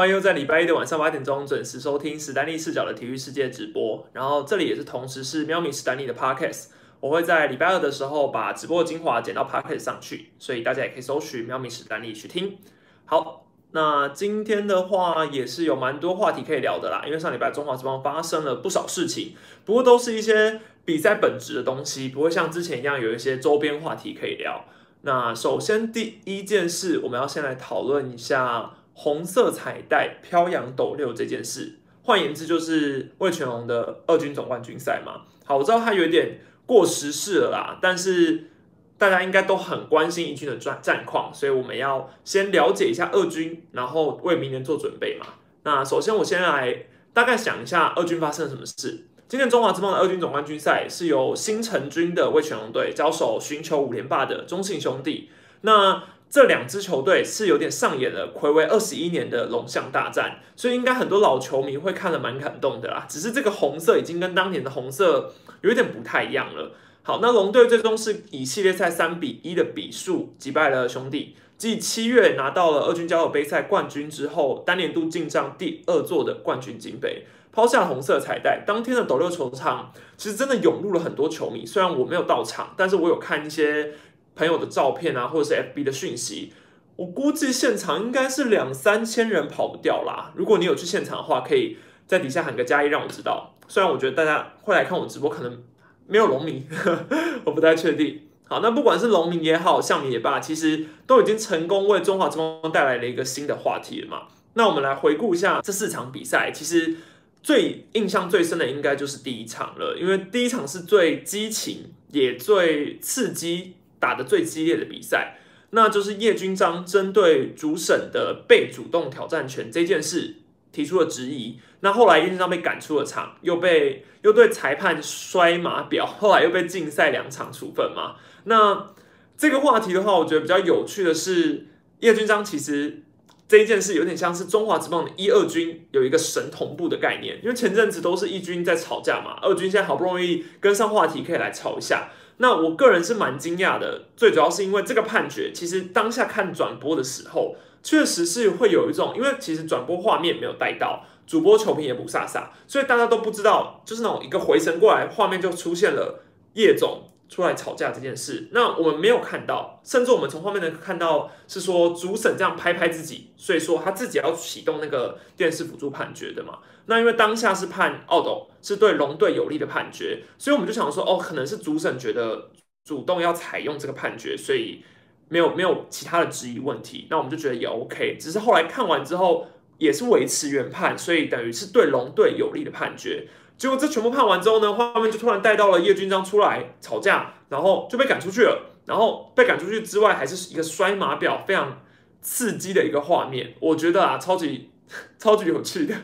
欢迎又在礼拜一的晚上八点钟准时收听史丹利视角的体育世界直播。然后这里也是同时是喵咪史丹利的 podcast。我会在礼拜二的时候把直播的精华剪到 podcast 上去，所以大家也可以搜寻喵咪史丹利去听。好，那今天的话也是有蛮多话题可以聊的啦，因为上礼拜中华之邦发生了不少事情，不过都是一些比赛本质的东西，不会像之前一样有一些周边话题可以聊。那首先第一件事，我们要先来讨论一下。红色彩带飘扬斗六这件事，换言之就是魏全龙的二军总冠军赛嘛。好，我知道他有点过时事了啦，但是大家应该都很关心一军的战战况，所以我们要先了解一下二军，然后为明年做准备嘛。那首先我先来大概想一下二军发生了什么事。今年中华之邦的二军总冠军赛是由新成军的魏全龙队交手寻求五连霸的中信兄弟。那这两支球队是有点上演了暌违二十一年的龙象大战，所以应该很多老球迷会看了蛮感动的啦。只是这个红色已经跟当年的红色有点不太一样了。好，那龙队最终是以系列赛三比一的比数击败了兄弟，继七月拿到了二军交流杯赛冠军之后，单年度进账第二座的冠军金杯，抛下红色彩带。当天的斗六球场其实真的涌入了很多球迷，虽然我没有到场，但是我有看一些。朋友的照片啊，或者是 FB 的讯息，我估计现场应该是两三千人跑不掉啦。如果你有去现场的话，可以在底下喊个加一，让我知道。虽然我觉得大家会来看我直播，可能没有农民，我不太确定。好，那不管是农民也好，像你也罢，其实都已经成功为中华之邦带来了一个新的话题了嘛。那我们来回顾一下这四场比赛，其实最印象最深的应该就是第一场了，因为第一场是最激情也最刺激。打的最激烈的比赛，那就是叶军章针对主审的被主动挑战权这件事提出了质疑。那后来叶军章被赶出了场，又被又对裁判摔马表，后来又被禁赛两场处分嘛。那这个话题的话，我觉得比较有趣的是，叶军章其实这一件事有点像是中华职棒的一二军有一个神同步的概念，因为前阵子都是一军在吵架嘛，二军现在好不容易跟上话题，可以来吵一下。那我个人是蛮惊讶的，最主要是因为这个判决，其实当下看转播的时候，确实是会有一种，因为其实转播画面没有带到，主播球评也不飒飒，所以大家都不知道，就是那种一个回神过来，画面就出现了叶总。出来吵架这件事，那我们没有看到，甚至我们从画面能看到是说主审这样拍拍自己，所以说他自己要启动那个电视辅助判决的嘛。那因为当下是判奥斗是对龙队有利的判决，所以我们就想说，哦，可能是主审觉得主动要采用这个判决，所以没有没有其他的质疑问题。那我们就觉得也 OK，只是后来看完之后也是维持原判，所以等于是对龙队有利的判决。结果这全部判完之后呢，画面就突然带到了叶军章出来吵架，然后就被赶出去了。然后被赶出去之外，还是一个摔马表，非常刺激的一个画面。我觉得啊，超级 超级有趣的，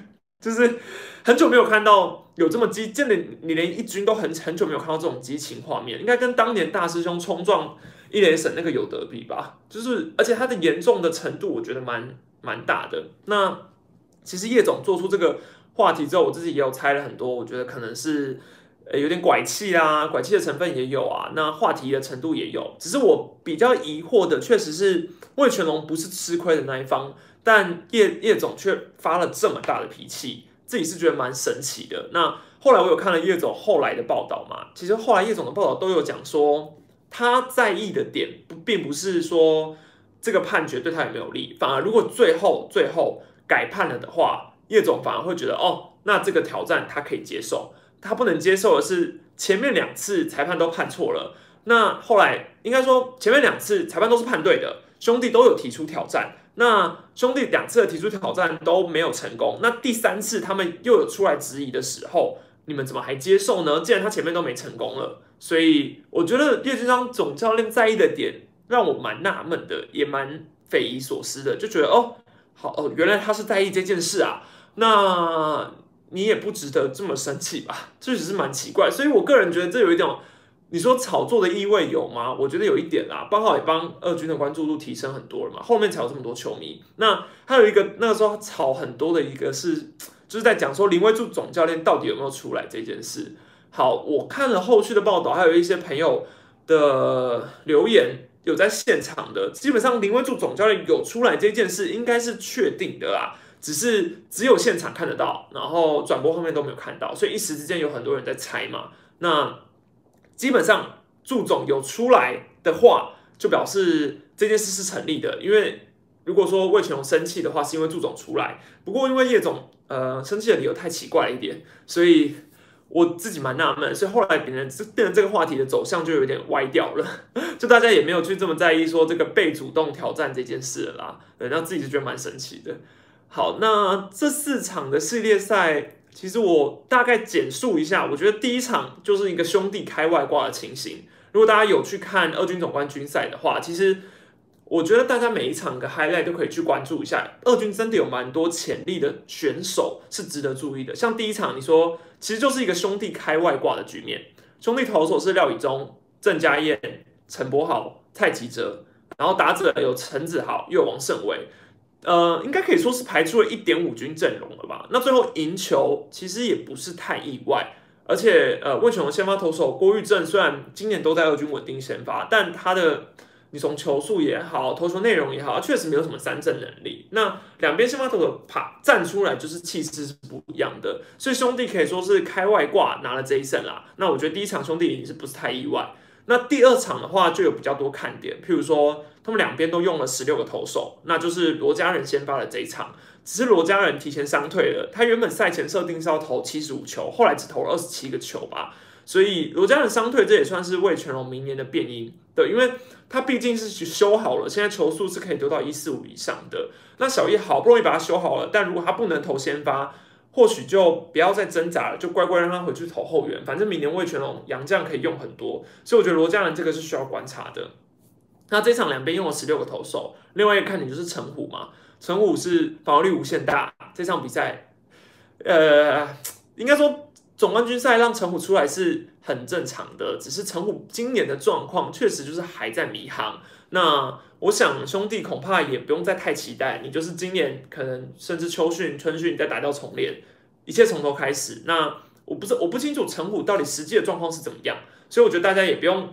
就是很久没有看到有这么激，真的你连一军都很很久没有看到这种激情画面，应该跟当年大师兄冲撞一连神那个有得比吧？就是而且它的严重的程度，我觉得蛮蛮大的。那其实叶总做出这个。话题之后，我自己也有猜了很多，我觉得可能是呃有点拐气啊，拐气的成分也有啊，那话题的程度也有。只是我比较疑惑的，确实是魏全龙不是吃亏的那一方，但叶叶总却发了这么大的脾气，自己是觉得蛮神奇的。那后来我有看了叶总后来的报道嘛，其实后来叶总的报道都有讲说，他在意的点不并不是说这个判决对他有没有利，反而如果最后最后改判了的话。叶总反而会觉得，哦，那这个挑战他可以接受，他不能接受的是前面两次裁判都判错了。那后来应该说前面两次裁判都是判对的，兄弟都有提出挑战。那兄弟两次提出挑战都没有成功，那第三次他们又有出来质疑的时候，你们怎么还接受呢？既然他前面都没成功了，所以我觉得叶军章总教练在意的点让我蛮纳闷的，也蛮匪夷所思的，就觉得哦，好哦，原来他是在意这件事啊。那你也不值得这么生气吧？这只是蛮奇怪，所以我个人觉得这有一种，你说炒作的意味有吗？我觉得有一点啦，刚好也帮二军的关注度提升很多了嘛，后面才有这么多球迷。那还有一个那个时候炒很多的一个是，就是在讲说林威柱总教练到底有没有出来这件事。好，我看了后续的报道，还有一些朋友的留言有在现场的，基本上林威柱总教练有出来这件事应该是确定的啦。只是只有现场看得到，然后转播后面都没有看到，所以一时之间有很多人在猜嘛。那基本上祝总有出来的话，就表示这件事是成立的，因为如果说魏全龙生气的话，是因为祝总出来，不过因为叶总呃生气的理由太奇怪了一点，所以。我自己蛮纳闷，所以后来变成变成这个话题的走向就有点歪掉了，就大家也没有去这么在意说这个被主动挑战这件事了啦，对，让自己就觉得蛮神奇的。好，那这四场的系列赛，其实我大概简述一下，我觉得第一场就是一个兄弟开外挂的情形。如果大家有去看二军总冠军赛的话，其实。我觉得大家每一场的 highlight 都可以去关注一下，二军真的有蛮多潜力的选手是值得注意的。像第一场，你说其实就是一个兄弟开外挂的局面，兄弟投手是廖以忠、郑家燕、陈柏豪、蔡吉哲，然后打者有陈子豪又王胜伟，呃，应该可以说是排出了一点五军阵容了吧？那最后赢球其实也不是太意外，而且呃，魏雄的先发投手郭玉正虽然今年都在二军稳定先发，但他的你从球速也好，投球内容也好，确实没有什么三振能力。那两边先发投手爬站出来，就是气势是不一样的。所以兄弟可以说是开外挂拿了这一胜啦。那我觉得第一场兄弟赢是不是太意外？那第二场的话就有比较多看点，譬如说他们两边都用了十六个投手，那就是罗家人先发的这一场，只是罗家人提前伤退了。他原本赛前设定是要投七十五球，后来只投了二十七个球吧。所以罗家人伤退，这也算是魏全龙明年的变因。对，因为他毕竟是修好了，现在球速是可以丢到一四五以上的。那小叶好不容易把它修好了，但如果他不能投先发，或许就不要再挣扎了，就乖乖让他回去投后援。反正明年魏全龙杨将可以用很多，所以我觉得罗家人这个是需要观察的。那这场两边用了十六个投手，另外一个看点就是陈虎嘛，陈虎是防御力无限大。这场比赛，呃，应该说。总冠军赛让陈虎出来是很正常的，只是陈虎今年的状况确实就是还在迷航。那我想兄弟恐怕也不用再太期待，你就是今年可能甚至秋训、春训再打掉重练，一切从头开始。那我不是我不清楚陈虎到底实际的状况是怎么样，所以我觉得大家也不用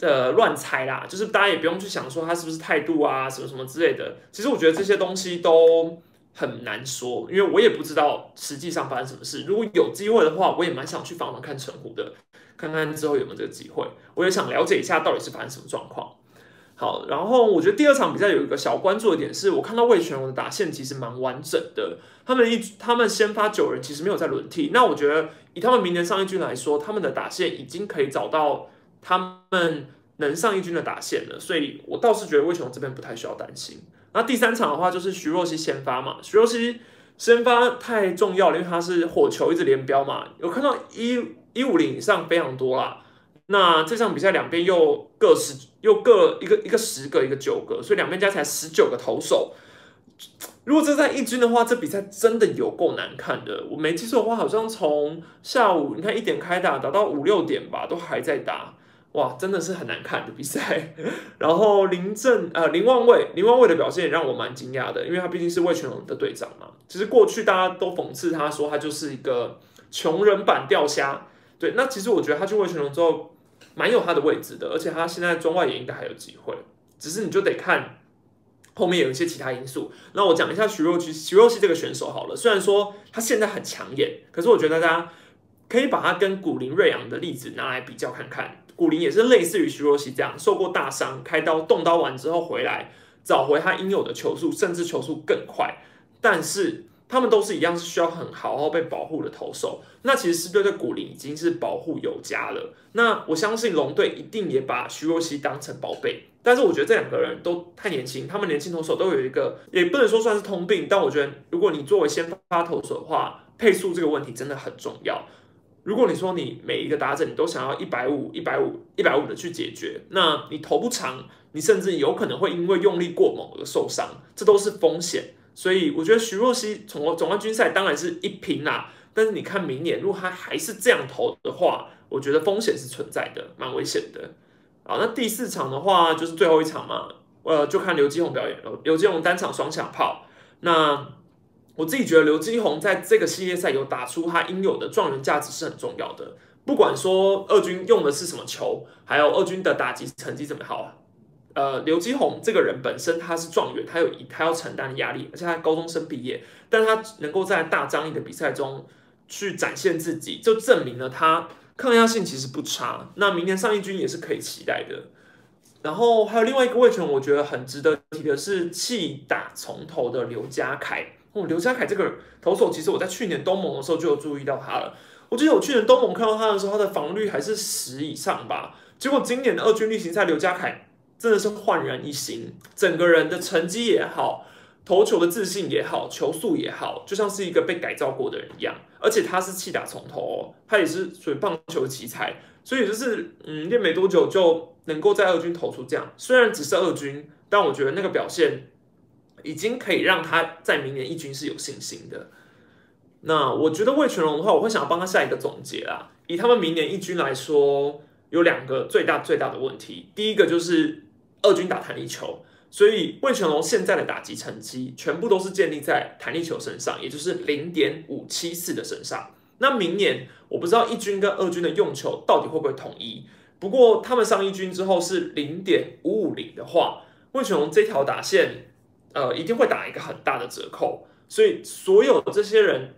呃乱猜啦，就是大家也不用去想说他是不是态度啊什么什么之类的。其实我觉得这些东西都。很难说，因为我也不知道实际上发生什么事。如果有机会的话，我也蛮想去访问看陈虎的，看看之后有没有这个机会。我也想了解一下到底是发生什么状况。好，然后我觉得第二场比赛有一个小关注的点是，我看到魏全龙的打线其实蛮完整的。他们一他们先发九人其实没有在轮替，那我觉得以他们明年上一军来说，他们的打线已经可以找到他们能上一军的打线了，所以我倒是觉得魏全龙这边不太需要担心。那第三场的话就是徐若曦先发嘛，徐若曦先发太重要了，因为他是火球一直连标嘛，有看到一一五零以上非常多啦。那这场比赛两边又各十又各一个一个十个一个九个，所以两边加起来十九个投手。如果这在一军的话，这比赛真的有够难看的。我没记错的话，好像从下午你看一点开打，打到五六点吧，都还在打。哇，真的是很难看的比赛。然后林正呃林望卫林望卫的表现也让我蛮惊讶的，因为他毕竟是魏全龙的队长嘛。其实过去大家都讽刺他说他就是一个穷人版钓虾。对，那其实我觉得他去魏全龙之后蛮有他的位置的，而且他现在中外也应该还有机会。只是你就得看后面有一些其他因素。那我讲一下徐若曦徐若曦这个选手好了，虽然说他现在很抢眼，可是我觉得大家可以把他跟古林瑞阳的例子拿来比较看看。古林也是类似于徐若曦这样受过大伤，开刀动刀完之后回来找回他应有的球速，甚至球速更快。但是他们都是一样是需要很好好被保护的投手。那其实狮队对古林已经是保护有加了。那我相信龙队一定也把徐若曦当成宝贝。但是我觉得这两个人都太年轻，他们年轻投手都有一个也不能说算是通病，但我觉得如果你作为先发投手的话，配速这个问题真的很重要。如果你说你每一个打者你都想要一百五、一百五、一百五的去解决，那你投不长，你甚至有可能会因为用力过猛而受伤，这都是风险。所以我觉得徐若曦从总冠军赛当然是一平啦，但是你看明年如果他还是这样投的话，我觉得风险是存在的，蛮危险的。好，那第四场的话就是最后一场嘛，呃，就看刘基宏表演了。刘基宏单场双响炮，那。我自己觉得刘基宏在这个系列赛有打出他应有的状元价值是很重要的。不管说二军用的是什么球，还有二军的打击成绩怎么好，呃，刘基宏这个人本身他是状元，他有他要承担的压力，而且他高中生毕业，但他能够在大张力的比赛中去展现自己，就证明了他抗压性其实不差。那明年上一军也是可以期待的。然后还有另外一个位权，我觉得很值得提的是弃打从头的刘家凯。哦，刘家凯这个投手，其实我在去年东盟的时候就有注意到他了。我记得我去年东盟看到他的时候，他的防率还是十以上吧。结果今年的二军例行赛，刘家凯。真的是焕然一新，整个人的成绩也好，投球的自信也好，球速也好，就像是一个被改造过的人一样。而且他是气打从头，他也是属于棒球奇才，所以就是嗯，练没多久就能够在二军投出这样。虽然只是二军，但我觉得那个表现已经可以让他在明年一军是有信心的。那我觉得魏全龙的话，我会想要帮他下一个总结啦。以他们明年一军来说，有两个最大最大的问题，第一个就是。二军打弹力球，所以魏全龙现在的打击成绩全部都是建立在弹力球身上，也就是零点五七四的身上。那明年我不知道一军跟二军的用球到底会不会统一，不过他们上一军之后是零点五五零的话，魏全龙这条打线呃一定会打一个很大的折扣。所以所有这些人。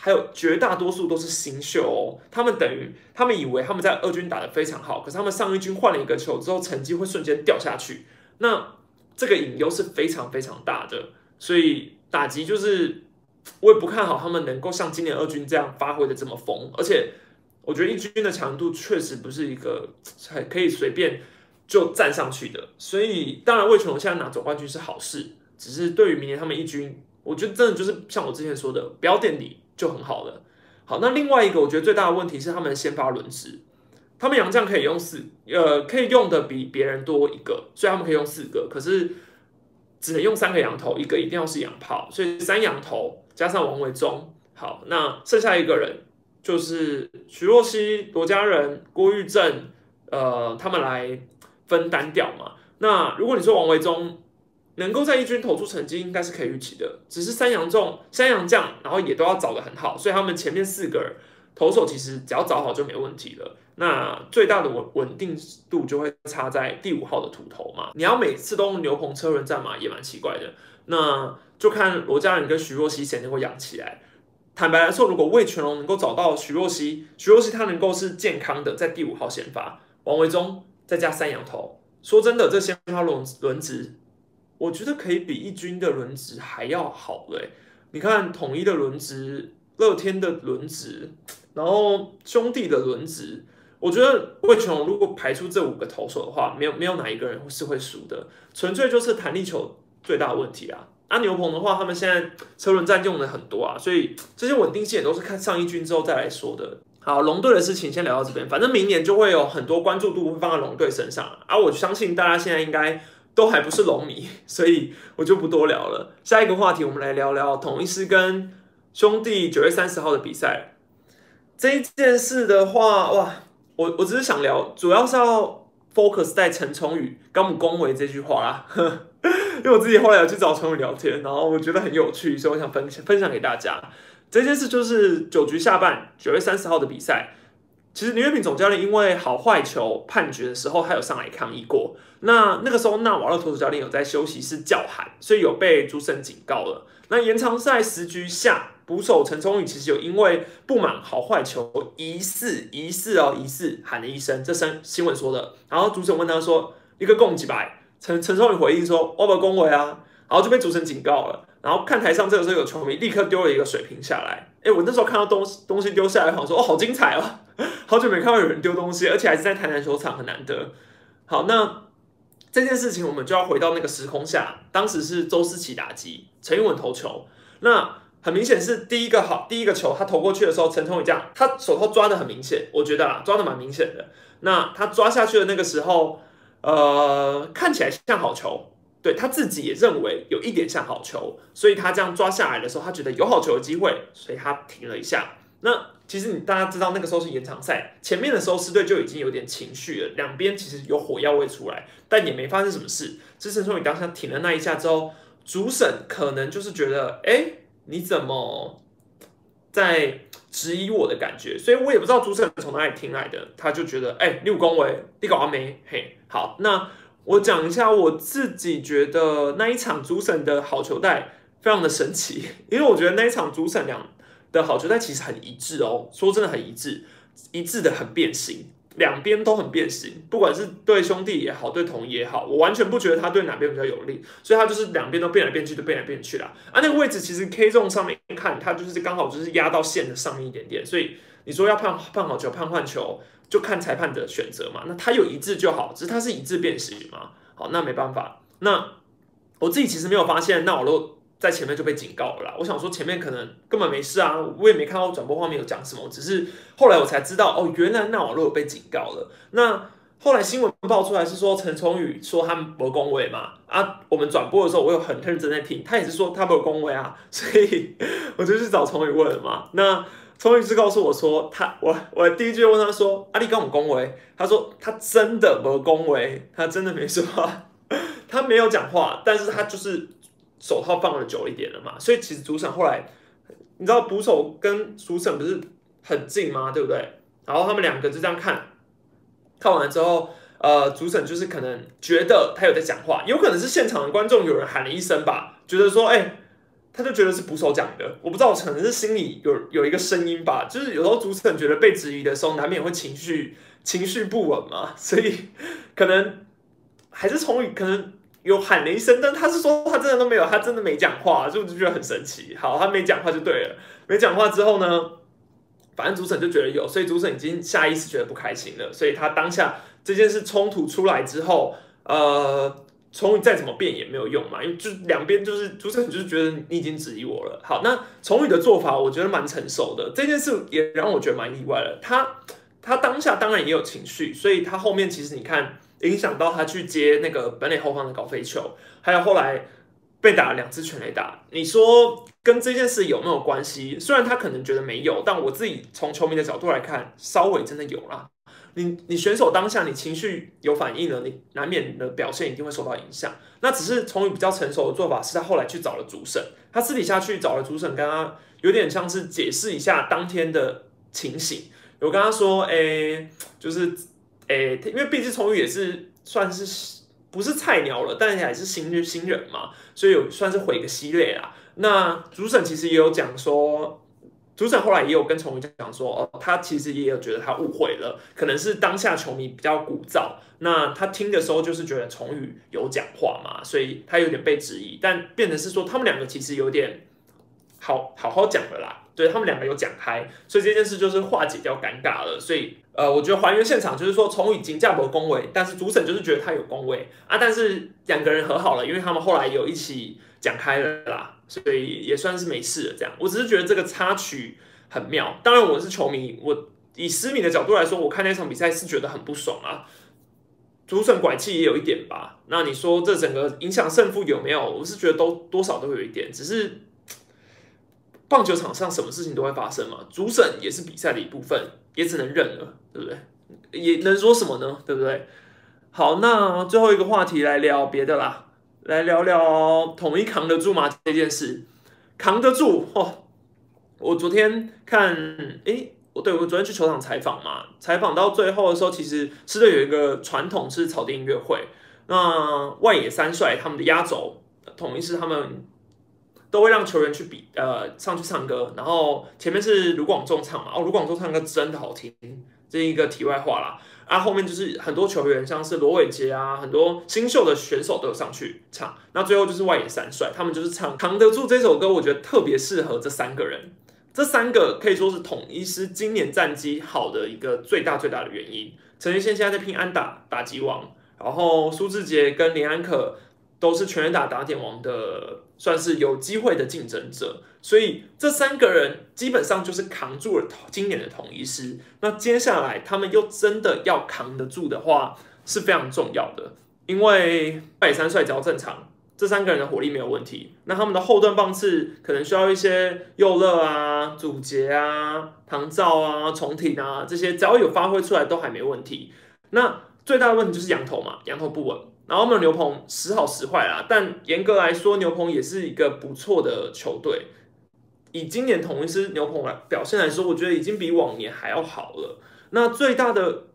还有绝大多数都是新秀哦，他们等于他们以为他们在二军打得非常好，可是他们上一军换了一个球之后，成绩会瞬间掉下去。那这个隐忧是非常非常大的，所以打击就是我也不看好他们能够像今年二军这样发挥的这么疯。而且我觉得一军的强度确实不是一个很可以随便就站上去的。所以当然魏全龙现在拿总冠军是好事，只是对于明年他们一军，我觉得真的就是像我之前说的，不要垫底。就很好了。好，那另外一个我觉得最大的问题是他们先发轮值，他们洋将可以用四，呃，可以用的比别人多一个，所以他们可以用四个，可是只能用三个羊头，一个一定要是羊炮，所以三羊头加上王维忠，好，那剩下一个人就是徐若曦、罗家人、郭玉正，呃，他们来分担掉嘛。那如果你说王维忠，能够在一军投出成绩，应该是可以预期的。只是三阳重、三阳将，然后也都要找的很好，所以他们前面四个投手其实只要找好就没问题了。那最大的稳稳定度就会差在第五号的土头嘛。你要每次都用牛棚车轮战嘛，也蛮奇怪的。那就看罗家人跟徐若曦谁能够养起来。坦白来说，如果魏全龙能够找到徐若曦，徐若曦他能够是健康的，在第五号先发，王维忠再加三羊头。说真的，这先发轮轮值。我觉得可以比一军的轮值还要好嘞！你看统一的轮值、乐天的轮值，然后兄弟的轮值，我觉得魏全龙如果排出这五个投手的话，没有没有哪一个人是会输的，纯粹就是弹力球最大的问题啊！阿牛棚的话，他们现在车轮战用的很多啊，所以这些稳定性也都是看上一军之后再来说的。好，龙队的事情先聊到这边，反正明年就会有很多关注度会放在龙队身上，而我相信大家现在应该。都还不是龙迷，所以我就不多聊了。下一个话题，我们来聊聊统一师跟兄弟九月三十号的比赛。这一件事的话，哇，我我只是想聊，主要是要 focus 在陈崇宇“高姆恭维”这句话啦。因为我自己后来有去找崇宇聊天，然后我觉得很有趣，所以我想分享分享给大家。这件事就是九局下半九月三十号的比赛。其实林月平总教练因为好坏球判决的时候，他有上来抗议过。那那个时候，纳瓦勒投手教练有在休息室叫喊，所以有被主审警告了。那延长赛十局下，捕手陈聪宇其实有因为不满好坏球疑似疑似哦疑似喊了一声，这声新闻说的。然后主审问他说：“一个共几百？”陈陈聪宇回应说：“我不恭维啊。”然后就被主审警告了。然后看台上这个时候有球迷立刻丢了一个水瓶下来。哎，我那时候看到东西东西丢下来，好像说：“哦，好精彩哦。”好久没看到有人丢东西，而且还是在台南球场，很难得。好，那这件事情我们就要回到那个时空下，当时是周思齐打击，陈玉文投球。那很明显是第一个好，第一个球他投过去的时候，陈聪宇这样，他手套抓的很明显，我觉得啊，抓的蛮明显的。那他抓下去的那个时候，呃，看起来像好球，对他自己也认为有一点像好球，所以他这样抓下来的时候，他觉得有好球的机会，所以他停了一下。那其实你大家知道，那个时候是延长赛，前面的时候狮队就已经有点情绪了，两边其实有火药味出来，但也没发生什么事。只是说你当下停了那一下之后，主审可能就是觉得，哎，你怎么在质疑我的感觉？所以我也不知道主审从哪里听来的，他就觉得，哎，六公维，你搞完没？嘿，好，那我讲一下我自己觉得那一场主审的好球带非常的神奇，因为我觉得那一场主审两的好球带其实很一致哦，说真的很一致，一致的很变形。两边都很变形，不管是对兄弟也好，对统一也好，我完全不觉得他对哪边比较有利，所以他就是两边都变来变去，都变来变去啦。啊，那个位置其实 K 中上面看，它就是刚好就是压到线的上面一点点，所以你说要判判好球、判换球，就看裁判的选择嘛。那他有一致就好，只是他是一致变形嘛。好，那没办法。那我自己其实没有发现，那我都。在前面就被警告了啦。我想说前面可能根本没事啊，我也没看到转播画面有讲什么，只是后来我才知道哦，原来那网络有被警告了。那后来新闻爆出来是说陈崇宇说他没恭维嘛啊，我们转播的时候我有很认真在听，他也是说他没有恭维啊，所以 我就去找崇宇问了嘛。那崇宇是告诉我说他我我第一句问他说阿力跟我们恭维，他说他真的没恭维，他真的没说话，他没有讲话，但是他就是。手套放了久一点了嘛，所以其实主审后来，你知道捕手跟主审不是很近吗？对不对？然后他们两个就这样看，看完之后，呃，主审就是可能觉得他有在讲话，有可能是现场的观众有人喊了一声吧，觉得说，哎，他就觉得是捕手讲的，我不知道，可能是心里有有一个声音吧，就是有时候主持人觉得被质疑的时候，难免会情绪情绪不稳嘛，所以可能还是从可能。有喊了一声，但他是说他真的都没有，他真的没讲话，就就觉得很神奇。好，他没讲话就对了。没讲话之后呢，反正主审就觉得有，所以主审已经下意识觉得不开心了。所以他当下这件事冲突出来之后，呃，崇宇再怎么变也没有用嘛，因为就两边就是主审就是觉得你已经质疑我了。好，那崇宇的做法我觉得蛮成熟的，这件事也让我觉得蛮意外了。他他当下当然也有情绪，所以他后面其实你看。影响到他去接那个本垒后方的高飞球，还有后来被打了两次全垒打，你说跟这件事有没有关系？虽然他可能觉得没有，但我自己从球迷的角度来看，稍微真的有啦。你你选手当下你情绪有反应了，你难免的表现一定会受到影响。那只是从比较成熟的做法，是他后来去找了主审，他私底下去找了主审，跟他有点像是解释一下当天的情形。我跟他说，哎，就是。诶，因为毕竟崇宇也是算是不是菜鸟了，但是还是新新人嘛，所以有算是回个系列啦。那主审其实也有讲说，主审后来也有跟崇宇讲说，哦，他其实也有觉得他误会了，可能是当下球迷比较鼓噪，那他听的时候就是觉得崇宇有讲话嘛，所以他有点被质疑，但变成是说他们两个其实有点好好好讲的啦。对他们两个有讲开，所以这件事就是化解掉尴尬了。所以，呃，我觉得还原现场就是说，崇宇已经架博恭维，但是主审就是觉得他有恭维啊，但是两个人和好了，因为他们后来有一起讲开了啦，所以也算是没事了。这样，我只是觉得这个插曲很妙。当然，我是球迷，我以私迷的角度来说，我看那场比赛是觉得很不爽啊。主审拐气也有一点吧。那你说这整个影响胜负有没有？我是觉得都多少都有一点，只是。棒球场上什么事情都会发生嘛，主审也是比赛的一部分，也只能认了，对不对？也能说什么呢？对不对？好，那最后一个话题来聊别的啦，来聊聊统一扛得住吗这件事？扛得住哦！我昨天看，诶，我对我昨天去球场采访嘛，采访到最后的时候，其实吃的有一个传统是草地音乐会，那外野三帅他们的压轴，统一是他们。都会让球员去比，呃，上去唱歌，然后前面是卢广仲唱嘛，哦，卢广仲唱歌真的好听，这一个题外话啦。啊，后面就是很多球员，像是罗伟杰啊，很多新秀的选手都有上去唱。那最后就是外野三帅，他们就是唱扛得住这首歌，我觉得特别适合这三个人。这三个可以说是统一师今年战绩好的一个最大最大的原因。陈奕迅现在在拼安打打击王，然后苏志杰跟林安可都是全垒打打点王的。算是有机会的竞争者，所以这三个人基本上就是扛住了今年的统一师。那接下来他们又真的要扛得住的话，是非常重要的。因为外三帅只要正常，这三个人的火力没有问题。那他们的后段棒次可能需要一些右乐啊、祖杰啊、唐照啊、重挺啊这些，只要有发挥出来都还没问题。那最大的问题就是羊头嘛，羊头不稳。然后我们牛棚时好时坏啦，但严格来说，牛棚也是一个不错的球队。以今年同一支牛棚来表现来说，我觉得已经比往年还要好了。那最大的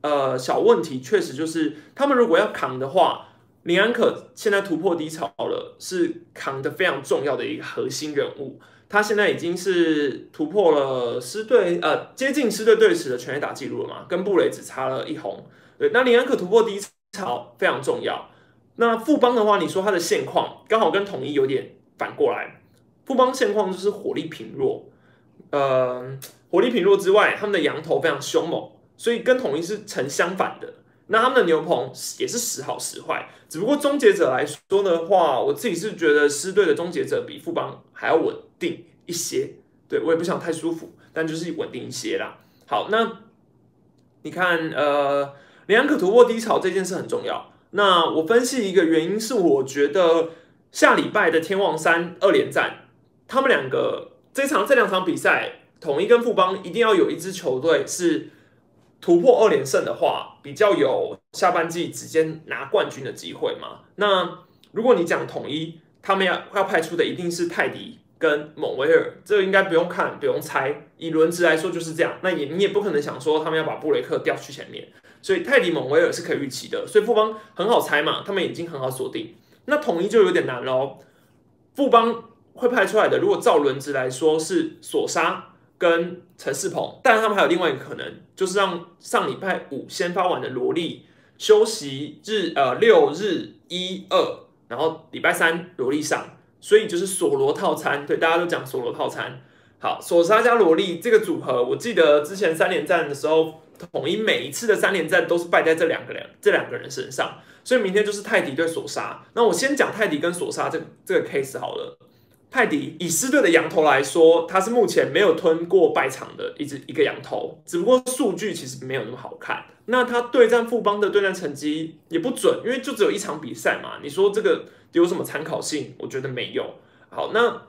呃小问题，确实就是他们如果要扛的话，林安可现在突破低潮了，是扛的非常重要的一个核心人物。他现在已经是突破了狮队呃接近狮队队史的全垒打记录了嘛，跟布雷只差了一红。对，那林安可突破低潮非常重要。那富邦的话，你说它的现况刚好跟统一有点反过来，富邦现况就是火力平弱，呃，火力平弱之外，他们的羊头非常凶猛。所以跟统一是成相反的，那他们的牛棚也是时好时坏。只不过终结者来说的话，我自己是觉得狮队的终结者比富邦还要稳定一些。对我也不想太舒服，但就是稳定一些啦。好，那你看，呃，两可突破低潮这件事很重要。那我分析一个原因是，我觉得下礼拜的天王山二连战，他们两个这场这两场比赛，统一跟富邦一定要有一支球队是。突破二连胜的话，比较有下半季直接拿冠军的机会嘛？那如果你讲统一，他们要要派出的一定是泰迪跟蒙威尔，这个应该不用看，不用猜，以轮值来说就是这样。那也你也不可能想说他们要把布雷克调去前面，所以泰迪蒙维尔是可以预期的。所以富邦很好猜嘛，他们已经很好锁定。那统一就有点难喽。富邦会派出来的，如果照轮值来说是索沙。跟陈世鹏，但他们还有另外一个可能，就是让上礼拜五先发完的罗莉休息日，呃，六日一二，然后礼拜三罗莉上，所以就是索罗套餐，对，大家都讲索罗套餐。好，索沙加罗莉这个组合，我记得之前三连战的时候，统一每一次的三连战都是败在这两个人，这两个人身上，所以明天就是泰迪对索沙。那我先讲泰迪跟索沙这这个 case 好了。泰迪以狮队的羊头来说，他是目前没有吞过败场的一只一个羊头，只不过数据其实没有那么好看。那他对战富邦的对战成绩也不准，因为就只有一场比赛嘛。你说这个有什么参考性？我觉得没有。好，那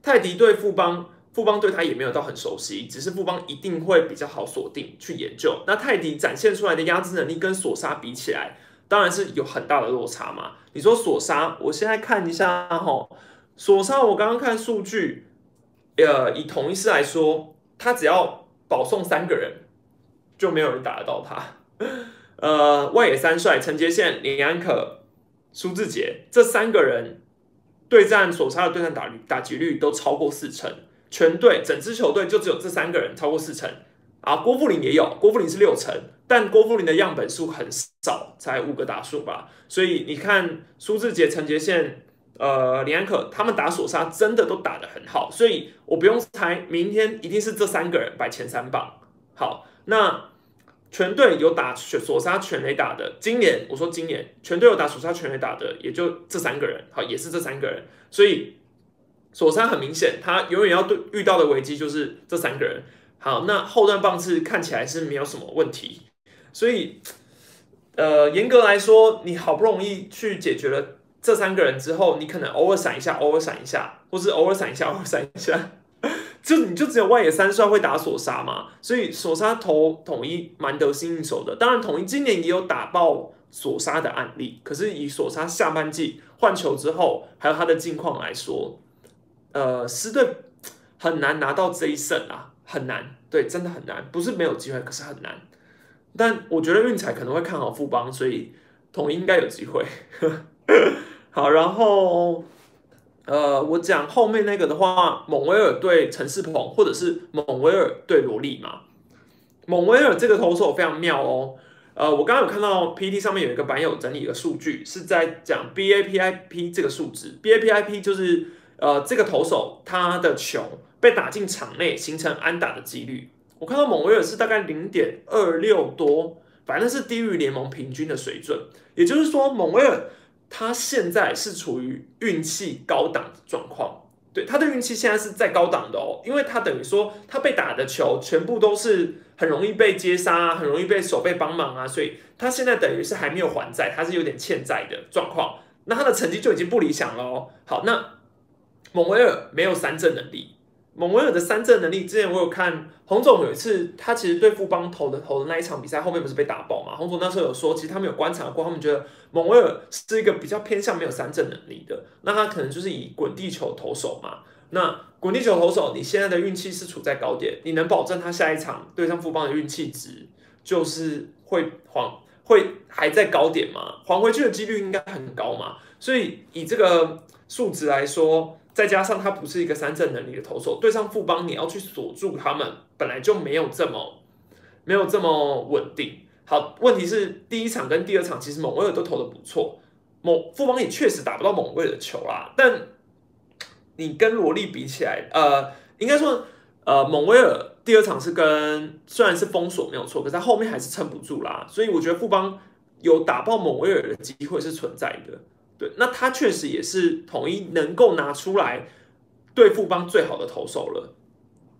泰迪对富邦，富邦对他也没有到很熟悉，只是富邦一定会比较好锁定去研究。那泰迪展现出来的压制能力跟索沙比起来，当然是有很大的落差嘛。你说索沙，我现在看一下哈。索沙，我刚刚看数据，呃，以同一次来说，他只要保送三个人，就没有人打得到他。呃，外野三帅陈杰宪、林安可、苏志杰这三个人对战索沙的对战打率打击率都超过四成，全队整支球队就只有这三个人超过四成。啊，郭富林也有，郭富林是六成，但郭富林的样本数很少，才五个打数吧。所以你看苏志杰、陈杰宪。呃，李安可他们打索沙真的都打得很好，所以我不用猜，明天一定是这三个人摆前三棒。好，那全队有打索沙全垒打的，今年我说今年全队有打索沙全垒打的，也就这三个人，好，也是这三个人。所以索沙很明显，他永远要对遇到的危机就是这三个人。好，那后段棒次看起来是没有什么问题，所以呃，严格来说，你好不容易去解决了。这三个人之后，你可能偶尔闪一下，偶尔闪一下，或是偶尔闪一下，偶尔闪一下，就你就只有外野三帅会打索杀嘛，所以索杀投统一蛮得心应手的。当然，统一今年也有打爆索杀的案例，可是以索杀下半季换球之后，还有他的近况来说，呃，狮队很难拿到这一胜啊，很难，对，真的很难，不是没有机会，可是很难。但我觉得运彩可能会看好富邦，所以统一应该有机会。好，然后，呃，我讲后面那个的话，蒙威尔对陈世鹏，或者是蒙威尔对罗莉嘛。蒙威尔这个投手非常妙哦。呃，我刚刚有看到 P T 上面有一个版友整理一个数据，是在讲 B A P I P 这个数值。B A P I P 就是呃这个投手他的球被打进场内形成安打的几率。我看到蒙威尔是大概零点二六多，反正是低于联盟平均的水准。也就是说，蒙威尔。他现在是处于运气高档的状况，对他的运气现在是在高档的哦，因为他等于说他被打的球全部都是很容易被接杀，很容易被守备帮忙啊，所以他现在等于是还没有还债，他是有点欠债的状况，那他的成绩就已经不理想了哦。好，那蒙维尔没有三振能力。蒙维尔的三振能力，之前我有看洪总有一次，他其实对富邦投的投的那一场比赛，后面不是被打爆嘛？洪总那时候有说，其实他们有观察过，他们觉得蒙维尔是一个比较偏向没有三振能力的，那他可能就是以滚地球投手嘛。那滚地球投手，你现在的运气是处在高点，你能保证他下一场对上富邦的运气值就是会还会还在高点吗？还回去的几率应该很高嘛。所以以这个数值来说，再加上他不是一个三振能力的投手，对上富邦你要去锁住他们，本来就没有这么没有这么稳定。好，问题是第一场跟第二场其实蒙威尔都投的不错，蒙富邦也确实打不到蒙威尔的球啦。但你跟罗莉比起来，呃，应该说，呃，蒙威尔第二场是跟虽然是封锁没有错，可是他后面还是撑不住啦。所以我觉得富邦有打爆蒙威尔的机会是存在的。对，那他确实也是统一能够拿出来对富邦最好的投手了。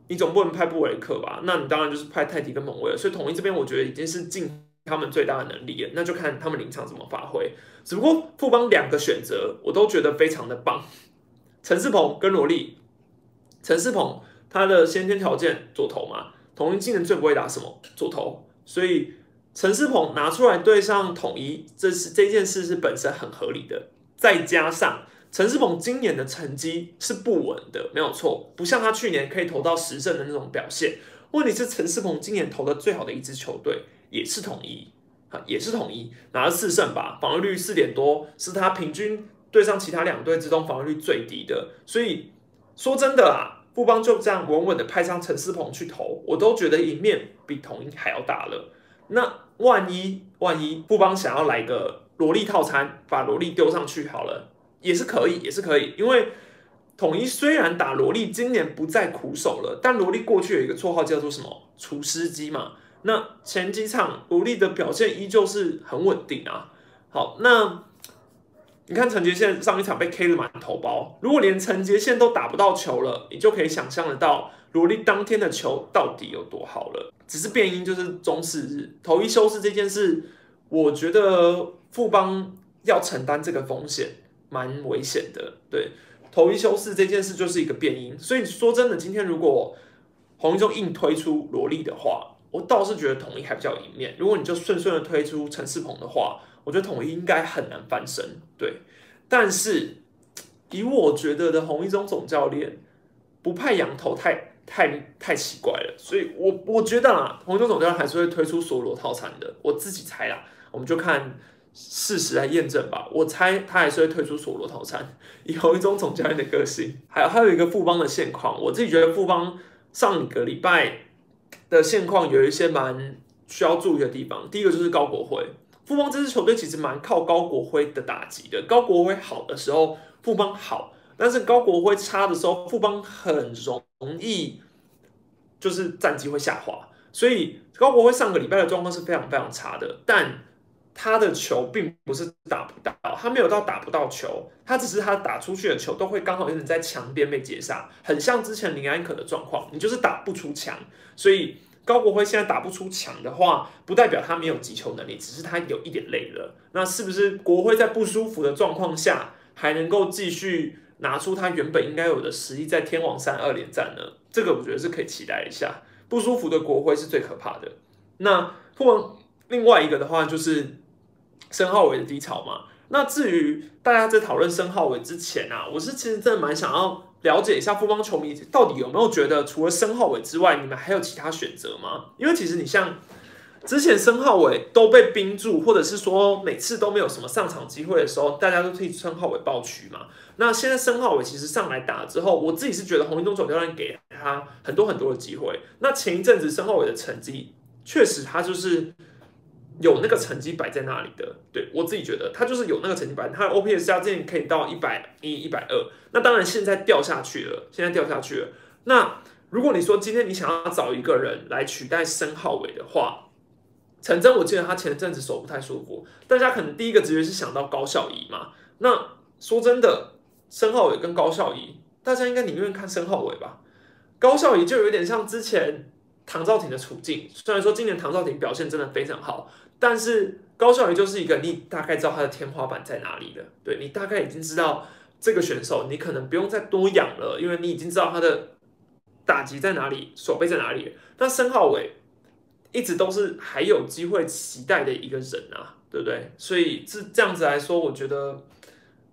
你总不能派布雷克吧？那你当然就是派泰迪跟蒙威尔。所以统一这边我觉得已经是尽他们最大的能力了，那就看他们临场怎么发挥。只不过富邦两个选择我都觉得非常的棒，陈世鹏跟罗莉。陈世鹏他的先天条件左投嘛，统一今年最不会打什么左投，所以。陈世鹏拿出来对上统一，这是这件事是本身很合理的。再加上陈世鹏今年的成绩是不稳的，没有错，不像他去年可以投到十胜的那种表现。问题是陈世鹏今年投的最好的一支球队也是统一，啊，也是统一拿了四胜吧，防御率四点多，是他平均对上其他两队之中防御率最低的。所以说真的啊，富邦就这样稳稳的派上陈世鹏去投，我都觉得赢面比统一还要大了。那。万一万一富邦想要来个萝莉套餐，把萝莉丢上去好了，也是可以，也是可以。因为统一虽然打萝莉今年不再苦手了，但萝莉过去有一个绰号叫做什么“厨师机”嘛。那前几场萝莉的表现依旧是很稳定啊。好，那你看陈杰宪上一场被 K 了满头包，如果连陈杰宪都打不到球了，你就可以想象得到。罗莉当天的球到底有多好了？只是变音就是中式日头一休斯这件事，我觉得富邦要承担这个风险，蛮危险的。对，头一休斯这件事就是一个变音，所以说真的，今天如果红一中硬推出罗莉的话，我倒是觉得统一还比较赢面。如果你就顺顺的推出陈世鹏的话，我觉得统一应该很难翻身。对，但是以我觉得的红一中总教练不派羊头太。太太奇怪了，所以我我觉得啊，红中总教练还是会推出索罗套餐的，我自己猜啦，我们就看事实来验证吧。我猜他还是会推出索罗套餐，以红中总教练的个性，还有还有一个富邦的现况，我自己觉得富邦上个礼拜的现况有一些蛮需要注意的地方。第一个就是高国辉，富邦这支球队其实蛮靠高国辉的打击的，高国辉好的时候，富邦好。但是高国辉差的时候，富邦很容易就是战绩会下滑，所以高国辉上个礼拜的状况是非常非常差的。但他的球并不是打不到，他没有到打不到球，他只是他打出去的球都会刚好有点在墙边被截杀，很像之前林安可的状况，你就是打不出墙。所以高国辉现在打不出墙的话，不代表他没有击球能力，只是他有一点累了。那是不是国辉在不舒服的状况下还能够继续？拿出他原本应该有的实力，在天王山二连战呢？这个我觉得是可以期待一下。不舒服的国徽是最可怕的。那或另外一个的话，就是申浩伟的低潮嘛。那至于大家在讨论申浩伟之前啊，我是其实真的蛮想要了解一下富邦球迷到底有没有觉得，除了申浩伟之外，你们还有其他选择吗？因为其实你像。之前申浩伟都被冰住，或者是说每次都没有什么上场机会的时候，大家都替申浩伟抱屈嘛。那现在申浩伟其实上来打之后，我自己是觉得洪一中总教练给他很多很多的机会。那前一阵子申浩伟的成绩确实他就是有那个成绩摆在那里的，对我自己觉得他就是有那个成绩摆，他的 OPS 加之前可以到一百一、一百二。那当然现在掉下去了，现在掉下去了。那如果你说今天你想要找一个人来取代申浩伟的话，陈真，我记得他前阵子手不太舒服，大家可能第一个直觉是想到高孝仪嘛。那说真的，申浩伟跟高孝仪，大家应该宁愿看申浩伟吧。高孝仪就有点像之前唐兆廷的处境，虽然说今年唐兆廷表现真的非常好，但是高孝仪就是一个你大概知道他的天花板在哪里的，对你大概已经知道这个选手，你可能不用再多养了，因为你已经知道他的打击在哪里，手背在哪里。那申浩伟。一直都是还有机会期待的一个人啊，对不对？所以是这样子来说，我觉得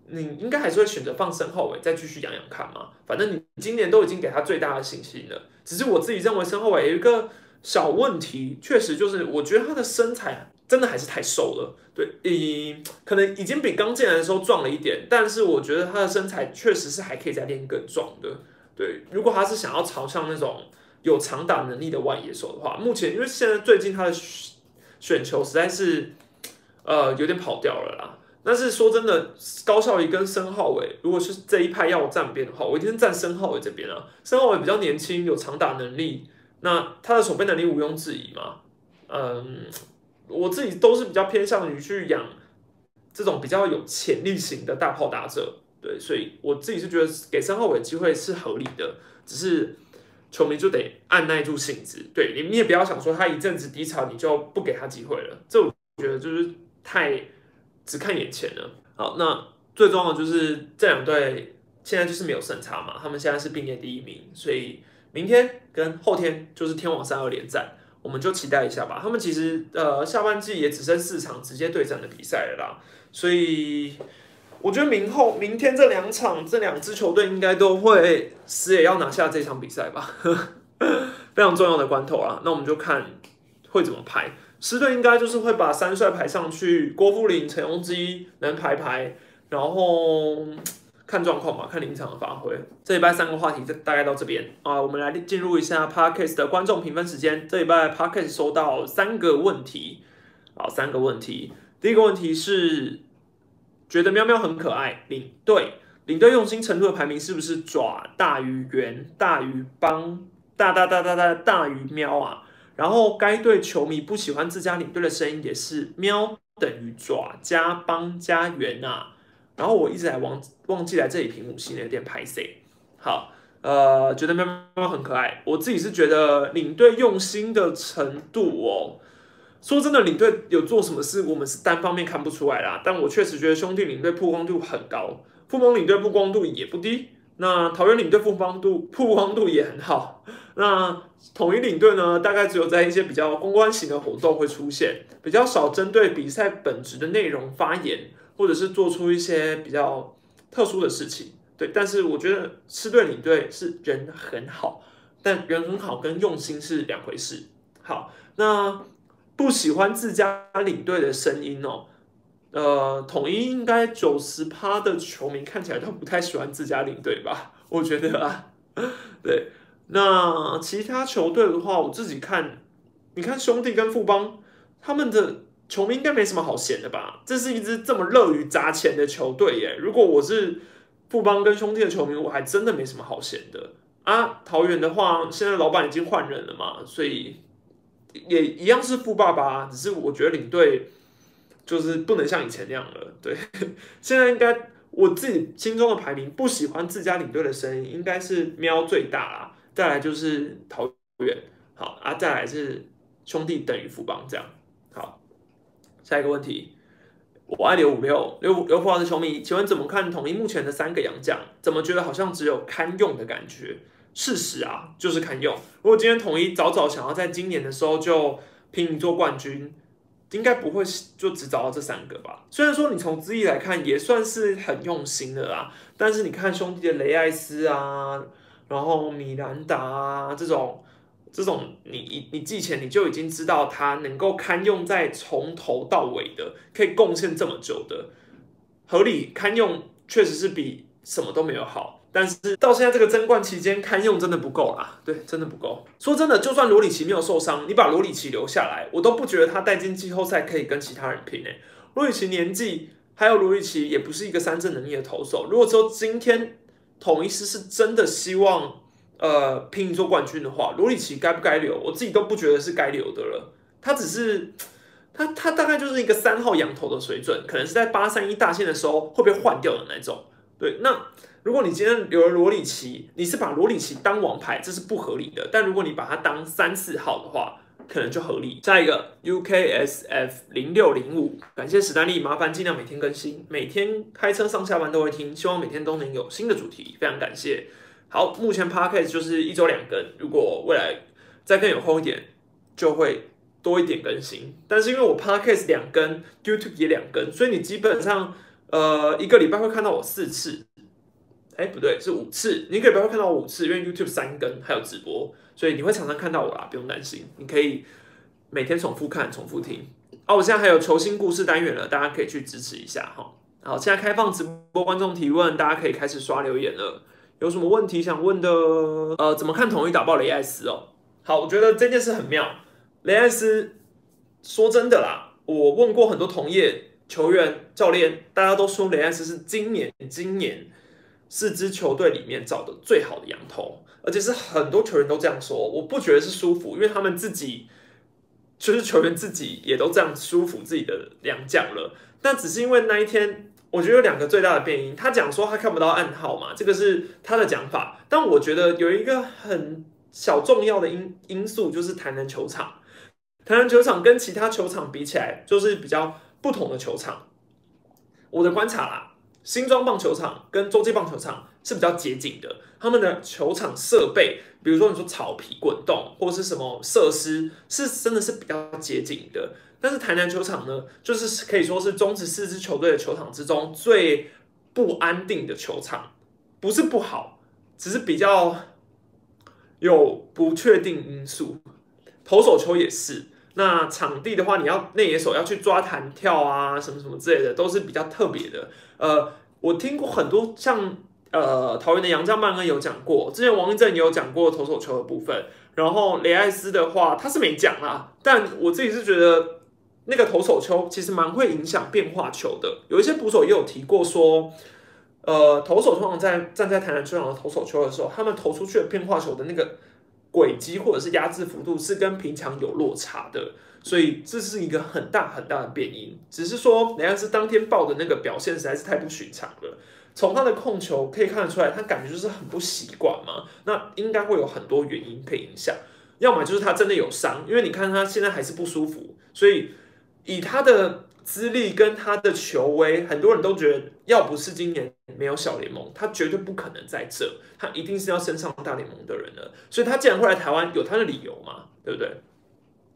你应该还是会选择放身后尾，再继续养养看嘛。反正你今年都已经给他最大的信心了。只是我自己认为身后尾有一个小问题，确实就是我觉得他的身材真的还是太瘦了。对，以可能已经比刚进来的时候壮了一点，但是我觉得他的身材确实是还可以再练更壮的。对，如果他是想要朝向那种有长打能力的外野手的话，目前因为现在最近他的选球实在是呃有点跑掉了啦。但是说真的，高孝仪跟申浩伟，如果是这一派要站边的话，我一定是站申浩伟这边啊。申浩伟比较年轻，有长打能力，那他的守备能力毋庸置疑嘛。嗯，我自己都是比较偏向于去养这种比较有潜力型的大炮打者，对，所以我自己是觉得给申浩伟机会是合理的，只是球迷就得按耐住性子，对你你也不要想说他一阵子低潮你就不给他机会了，这我觉得就是太。只看眼前了。好，那最重要的就是这两队现在就是没有胜差嘛，他们现在是并列第一名，所以明天跟后天就是天王三二连战，我们就期待一下吧。他们其实呃下半季也只剩四场直接对战的比赛了啦，所以我觉得明后明天这两场这两支球队应该都会死也要拿下这场比赛吧，非常重要的关头啊。那我们就看会怎么排。狮队应该就是会把三帅排上去，郭富林、陈庸基能排排，然后看状况吧，看临场的发挥。这礼拜三个话题大概到这边啊，我们来进入一下 Parkes 的观众评分时间。这礼拜 Parkes 收到三个问题，好，三个问题。第一个问题是觉得喵喵很可爱，领队领队用心程度的排名是不是爪大于圆大于帮大大大大大大于喵啊？然后该队球迷不喜欢自家领队的声音也是喵等于爪加帮加圆啊。然后我一直在忘忘记来这里屏幕，心里有点拍 C。好，呃，觉得喵喵很可爱。我自己是觉得领队用心的程度哦，说真的，领队有做什么事，我们是单方面看不出来啦。但我确实觉得兄弟领队曝光度很高，富邦领队曝光度也不低。那桃园领队曝光度曝光度也很好。那统一领队呢？大概只有在一些比较公关型的活动会出现，比较少针对比赛本质的内容发言，或者是做出一些比较特殊的事情。对，但是我觉得狮队领队是人很好，但人很好跟用心是两回事。好，那不喜欢自家领队的声音哦。呃，统一应该九十趴的球迷看起来都不太喜欢自家领队吧？我觉得啊，对。那其他球队的话，我自己看，你看兄弟跟富邦，他们的球迷应该没什么好嫌的吧？这是一支这么乐于砸钱的球队耶。如果我是富邦跟兄弟的球迷，我还真的没什么好嫌的啊。桃园的话，现在老板已经换人了嘛，所以也一样是富爸爸，只是我觉得领队。就是不能像以前那样了，对。现在应该我自己心中的排名，不喜欢自家领队的声音，应该是喵最大啦，再来就是桃园，好啊，再来是兄弟等于福邦这样。好，下一个问题，我爱刘五六刘刘富豪的球迷，请问怎么看统一目前的三个洋将？怎么觉得好像只有堪用的感觉？事实啊，就是堪用。如果今天统一早早想要在今年的时候就拼一座冠军。应该不会就只找到这三个吧？虽然说你从资历来看也算是很用心的啦，但是你看兄弟的雷艾斯啊，然后米兰达啊这种，这种你你你季前你就已经知道他能够堪用在从头到尾的，可以贡献这么久的，合理堪用确实是比什么都没有好。但是到现在这个争冠期间，堪用真的不够啦，对，真的不够。说真的，就算罗里奇没有受伤，你把罗里奇留下来，我都不觉得他带进季后赛可以跟其他人拼诶。罗里奇年纪，还有罗里奇也不是一个三振能力的投手。如果说今天统一师是真的希望呃拼一座冠军的话，罗里奇该不该留？我自己都不觉得是该留的了。他只是他他大概就是一个三号羊头的水准，可能是在八三一大线的时候会被换掉的那种。对，那。如果你今天留了罗里奇，你是把罗里奇当王牌，这是不合理的。但如果你把它当三四号的话，可能就合理。下一个 UKSF 零六零五，感谢史丹利，麻烦尽量每天更新，每天开车上下班都会听，希望每天都能有新的主题，非常感谢。好，目前 Podcast 就是一周两更，如果未来再更有空一点，就会多一点更新。但是因为我 Podcast 两更，YouTube 也两更，所以你基本上呃一个礼拜会看到我四次。哎，不对，是五次。你可以不要看到五次，因为 YouTube 三更还有直播，所以你会常常看到我啦，不用担心。你可以每天重复看、重复听。哦，我现在还有球星故事单元了，大家可以去支持一下哈。好，现在开放直播观众提问，大家可以开始刷留言了。有什么问题想问的？呃，怎么看统一打爆雷艾斯哦？好，我觉得这件事很妙。雷艾斯说真的啦，我问过很多同业球员、教练，大家都说雷艾斯是今年今年四支球队里面找的最好的羊头，而且是很多球员都这样说。我不觉得是舒服，因为他们自己就是球员自己也都这样舒服自己的良将了。但只是因为那一天。我觉得有两个最大的变因，他讲说他看不到暗号嘛，这个是他的讲法。但我觉得有一个很小重要的因因素，就是台南球场。台南球场跟其他球场比起来，就是比较不同的球场。我的观察啦，新庄棒球场跟洲际棒球场是比较接近的，他们的球场设备，比如说你说草皮滚动或是什么设施，是真的是比较接近的。但是台南球场呢，就是可以说是中职四支球队的球场之中最不安定的球场，不是不好，只是比较有不确定因素。投手球也是，那场地的话，你要内野手要去抓弹跳啊，什么什么之类的，都是比较特别的。呃，我听过很多像呃桃园的杨将曼恩有讲过，之前王一正也有讲过投手球的部分。然后雷艾斯的话，他是没讲啦，但我自己是觉得。那个投手球其实蛮会影响变化球的，有一些捕手也有提过说，呃，投手通常在站在台南球场的投手球的时候，他们投出去的变化球的那个轨迹或者是压制幅度是跟平常有落差的，所以这是一个很大很大的变因。只是说雷安斯当天报的那个表现实在是太不寻常了，从他的控球可以看得出来，他感觉就是很不习惯嘛，那应该会有很多原因可以影响，要么就是他真的有伤，因为你看他现在还是不舒服，所以。以他的资历跟他的球威，很多人都觉得，要不是今年没有小联盟，他绝对不可能在这，他一定是要升上大联盟的人了。所以他既然会来台湾，有他的理由嘛，对不对？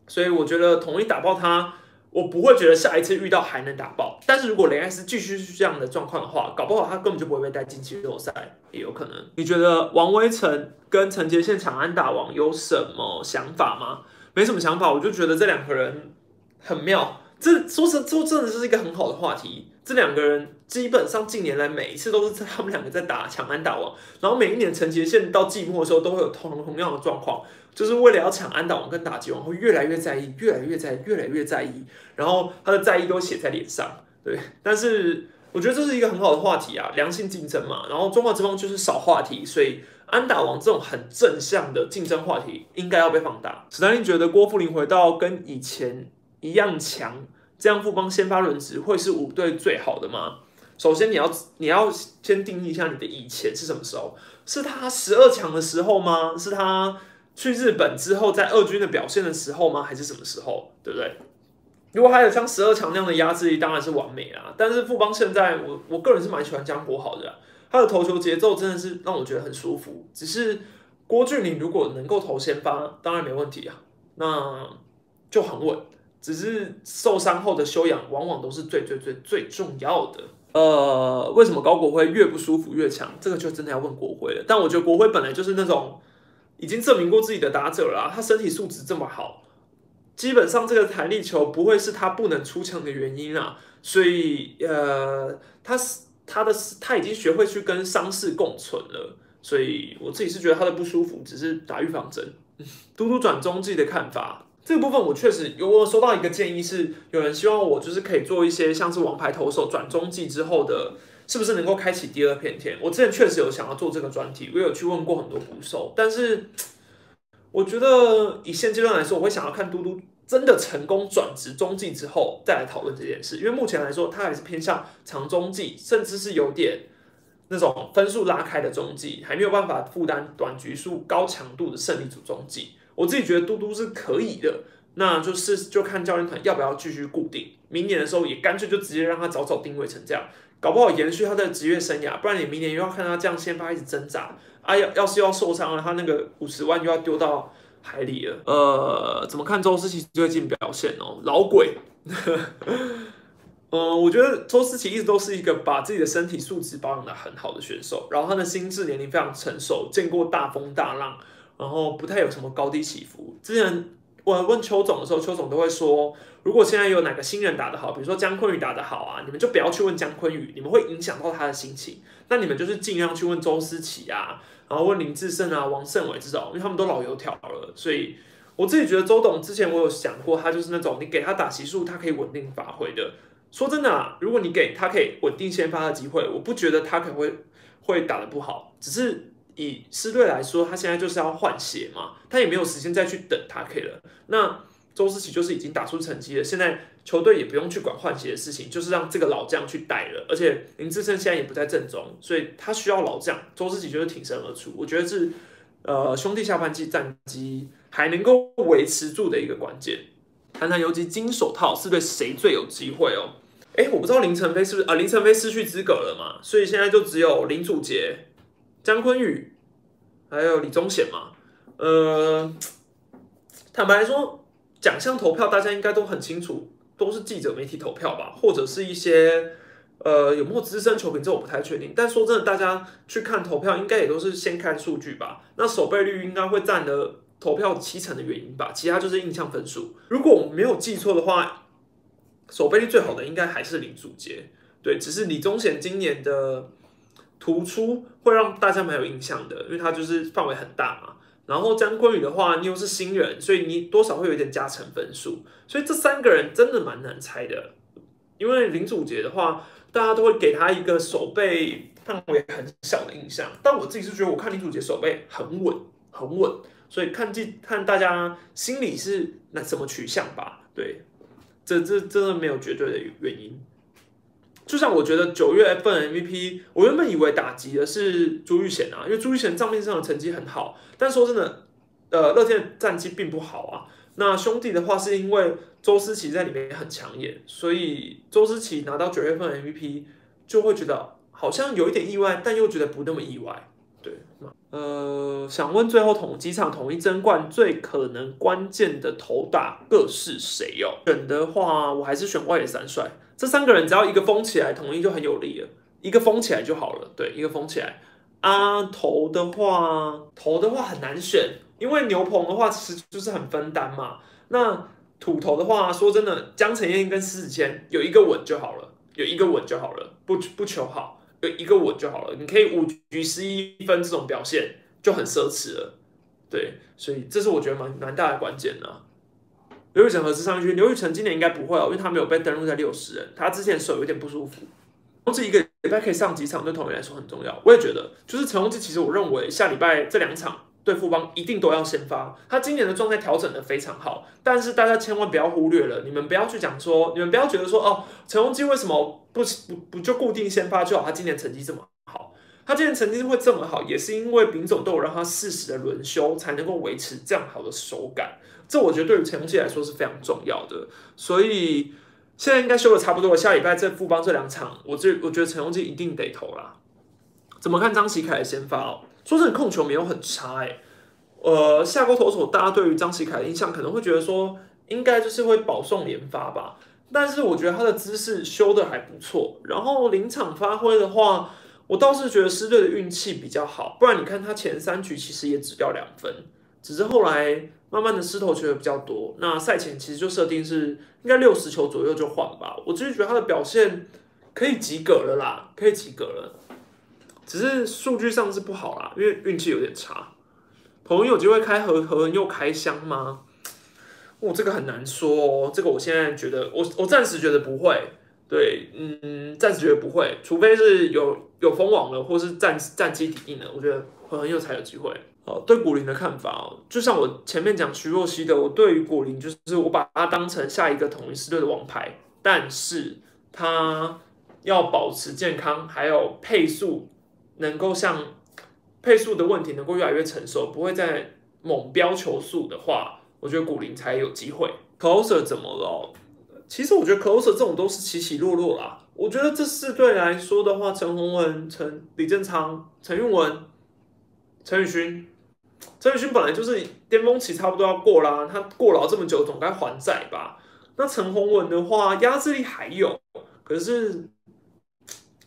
所以我觉得统一打爆他，我不会觉得下一次遇到还能打爆。但是如果雷艾斯继续是这样的状况的话，搞不好他根本就不会被带进季后赛，也有可能。你觉得王威成跟陈杰宪抢安打王有什么想法吗？没什么想法，我就觉得这两个人。很妙，这说实说真的是一个很好的话题。这两个人基本上近年来每一次都是他们两个在打抢安打王，然后每一年陈杰宪到季末的时候都会有同同样的状况，就是为了要抢安打王跟打击王，会越来越在意，越来越在意，越来越在意，然后他的在意都写在脸上。对，但是我觉得这是一个很好的话题啊，良性竞争嘛。然后中华之邦就是少话题，所以安打王这种很正向的竞争话题应该要被放大。史丹利觉得郭富林回到跟以前。一样强，这样富邦先发轮值会是五队最好的吗？首先你要你要先定义一下你的以前是什么时候？是他十二强的时候吗？是他去日本之后在二军的表现的时候吗？还是什么时候？对不对？如果还有像十二强那样的压制力，当然是完美啦。但是富邦现在，我我个人是蛮喜欢江国豪的，他的投球节奏真的是让我觉得很舒服。只是郭俊麟如果能够投先发，当然没问题啊，那就很稳。只是受伤后的修养，往往都是最最最最重要的。呃，为什么高国辉越不舒服越强？这个就真的要问国辉了。但我觉得国辉本来就是那种已经证明过自己的打者了，他身体素质这么好，基本上这个弹力球不会是他不能出墙的原因啊。所以，呃，他是他的他已经学会去跟伤势共存了。所以我自己是觉得他的不舒服只是打预防针。嘟嘟转中自己的看法。这个部分我确实有，我收到一个建议是，有人希望我就是可以做一些像是王牌投手转中继之后的，是不是能够开启第二片天？我之前确实有想要做这个专题，我有去问过很多捕手，但是我觉得以现阶段来说，我会想要看嘟嘟真的成功转职中继之后再来讨论这件事，因为目前来说他还是偏向长中继，甚至是有点那种分数拉开的中继，还没有办法负担短局数高强度的胜利组中继。我自己觉得嘟嘟是可以的，那就是就看教练团要不要继续固定。明年的时候也干脆就直接让他早早定位成这样，搞不好延续他的职业生涯。不然你明年又要看他这样先发一直挣扎，啊要要是要受伤了，他那个五十万又要丢到海里了。呃，怎么看周思琪最近表现哦？老鬼，嗯，我觉得周思琪一直都是一个把自己的身体素质保养的很好的选手，然后他的心智年龄非常成熟，见过大风大浪，然后不太有什么高低起伏。之前我问邱总的时候，邱总都会说，如果现在有哪个新人打得好，比如说姜昆宇打得好啊，你们就不要去问姜昆宇，你们会影响到他的心情。那你们就是尽量去问周思齐啊，然后问林志胜啊、王胜伟这种，因为他们都老油条了，所以。我自己觉得周董之前我有想过，他就是那种你给他打席数，他可以稳定发挥的。说真的啊，如果你给他可以稳定先发的机会，我不觉得他可能会会打得不好。只是以狮队来说，他现在就是要换血嘛，他也没有时间再去等他可以了。那周思齐就是已经打出成绩了，现在球队也不用去管换血的事情，就是让这个老将去带了。而且林志胜现在也不在阵中，所以他需要老将，周思齐就是挺身而出。我觉得是呃兄弟下半季战绩。还能够维持住的一个关键。谈谈游击金手套是对谁最有机会哦？哎，我不知道林晨飞是不是啊？林晨飞失去资格了嘛？所以现在就只有林祖杰、姜昆宇，还有李宗显嘛。呃，坦白说，奖项投票大家应该都很清楚，都是记者媒体投票吧，或者是一些呃有没有资深球评，这我不太确定。但说真的，大家去看投票，应该也都是先看数据吧。那守备率应该会占了。投票七成的原因吧，其他就是印象分数。如果我没有记错的话，守备率最好的应该还是林祖杰。对，只是李宗贤今年的突出会让大家蛮有印象的，因为他就是范围很大嘛。然后张坤宇的话，你又是新人，所以你多少会有点加成分数。所以这三个人真的蛮难猜的。因为林祖杰的话，大家都会给他一个手背范围很小的印象，但我自己是觉得，我看林祖杰手背很稳，很稳。所以看这看大家心里是那什么取向吧，对，这这真的没有绝对的原因。就像我觉得九月份 MVP，我原本以为打击的是朱玉贤啊，因为朱玉贤账面上的成绩很好，但说真的，呃，乐天战绩并不好啊。那兄弟的话是因为周思齐在里面很抢眼，所以周思齐拿到九月份 MVP 就会觉得好像有一点意外，但又觉得不那么意外。对，呃，想问最后统几场统一争冠最可能关键的投打各是谁哦？选的话，我还是选外野三帅，这三个人只要一个封起来，统一就很有利了，一个封起来就好了。对，一个封起来。啊，头的话，头的话很难选，因为牛棚的话其实就是很分担嘛。那土头的话，说真的，江承燕跟施子谦有一个稳就好了，有一个稳就好了，不不求好。有一个稳就好了，你可以五局十一分这种表现就很奢侈了，对，所以这是我觉得蛮蛮大的关键呢。刘宇成何时上去？刘宇成今年应该不会哦，因为他没有被登录在六十人，他之前手有点不舒服。这一个礼拜可以上几场，对同学来说很重要。我也觉得，就是陈宏志，其实我认为下礼拜这两场。对富邦一定都要先发，他今年的状态调整的非常好，但是大家千万不要忽略了，你们不要去讲说，你们不要觉得说，哦，陈宏基为什么不不不就固定先发就好？他今年成绩这么好，他今年成绩会这么好，也是因为丙总都有让他适时的轮休，才能够维持这样好的手感。这我觉得对于陈宏基来说是非常重要的，所以现在应该修的差不多了，下礼拜这富邦这两场，我这我觉得陈宏基一定得投啦。怎么看张喜凯的先发哦？说真的，控球没有很差哎，呃，下钩投手，大家对于张启凯的印象可能会觉得说，应该就是会保送连发吧。但是我觉得他的姿势修的还不错，然后临场发挥的话，我倒是觉得狮队的运气比较好。不然你看他前三局其实也只掉两分，只是后来慢慢的失投球的比较多。那赛前其实就设定是应该六十球左右就换吧。我就是觉得他的表现可以及格了啦，可以及格了。只是数据上是不好啦，因为运气有点差。朋友有机会开合合又开箱吗？哦，这个很难说哦。这个我现在觉得，我我暂时觉得不会。对，嗯，暂时觉得不会，除非是有有封网了，或是战战机抵定了，我觉得合又才有机会。呃，对古林的看法哦，就像我前面讲徐若曦的，我对于古林就是我把他当成下一个统一师队的王牌，但是他要保持健康，还有配速。能够像配速的问题能够越来越成熟，不会再猛飙球速的话，我觉得古林才有机会。Closer 怎么了？其实我觉得 Closer 这种都是起起落落啦。我觉得这四队来说的话，陈宏文、陈李正昌、陈运文、陈宇勋，陈宇勋本来就是巅峰期差不多要过啦，他过劳这么久，总该还债吧？那陈宏文的话，压制力还有。可是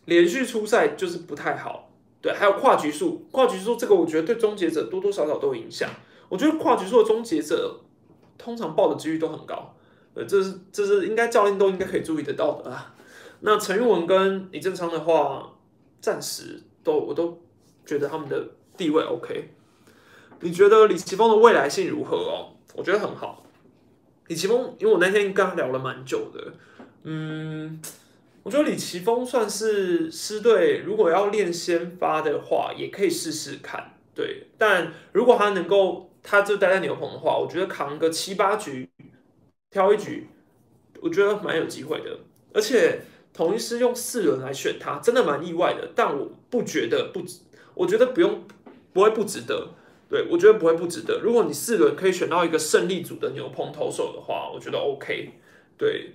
连续出赛就是不太好。对，还有跨局数，跨局数这个我觉得对终结者多多少少都有影响。我觉得跨局数的终结者通常报的几率都很高，呃，这是这是应该教练都应该可以注意得到的啊。那陈玉文跟李正昌的话，暂时都我都觉得他们的地位 OK。你觉得李奇峰的未来性如何哦？我觉得很好。李奇峰，因为我那天跟他聊了蛮久的，嗯。我觉得李奇峰算是师队，如果要练先发的话，也可以试试看。对，但如果他能够，他就待在牛棚的话，我觉得扛个七八局，挑一局，我觉得蛮有机会的。而且统一师用四轮来选他，真的蛮意外的。但我不觉得不，我觉得不用，不会不值得。对我觉得不会不值得。如果你四轮可以选到一个胜利组的牛棚投手的话，我觉得 OK。对。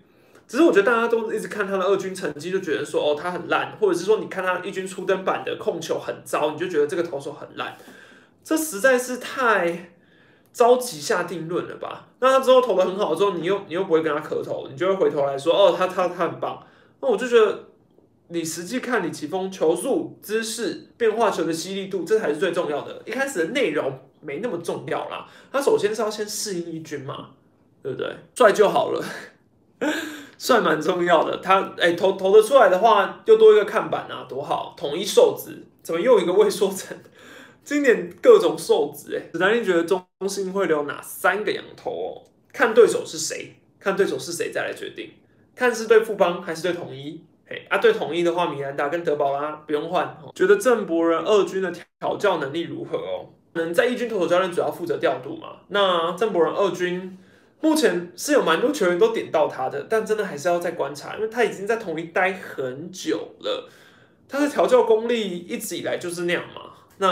只是我觉得大家都一直看他的二军成绩，就觉得说哦他很烂，或者是说你看他一军初登板的控球很糟，你就觉得这个投手很烂，这实在是太着急下定论了吧？那他之后投的很好之后，你又你又不会跟他磕头，你就会回头来说哦他他他很棒。那我就觉得你实际看李奇峰球速、姿势、变化球的犀利度，这才是最重要的。一开始的内容没那么重要啦，他首先是要先适应一军嘛，对不对？帅就好了。帅蛮重要的，他哎投投得出来的话，又多一个看板啊，多好！统一瘦子怎么又一个未说成？今年各种瘦子哎，史丹利觉得中心会留哪三个羊头哦？看对手是谁，看对手是谁再来决定。看是对富邦还是对统一？哎啊，对统一的话，米兰达跟德保拉不用换。觉得郑博仁二军的调教能力如何哦？能在一军投手教练主要负责调度嘛？那郑博仁二军。目前是有蛮多球员都点到他的，但真的还是要再观察，因为他已经在同一待很久了，他的调教功力一直以来就是那样嘛。那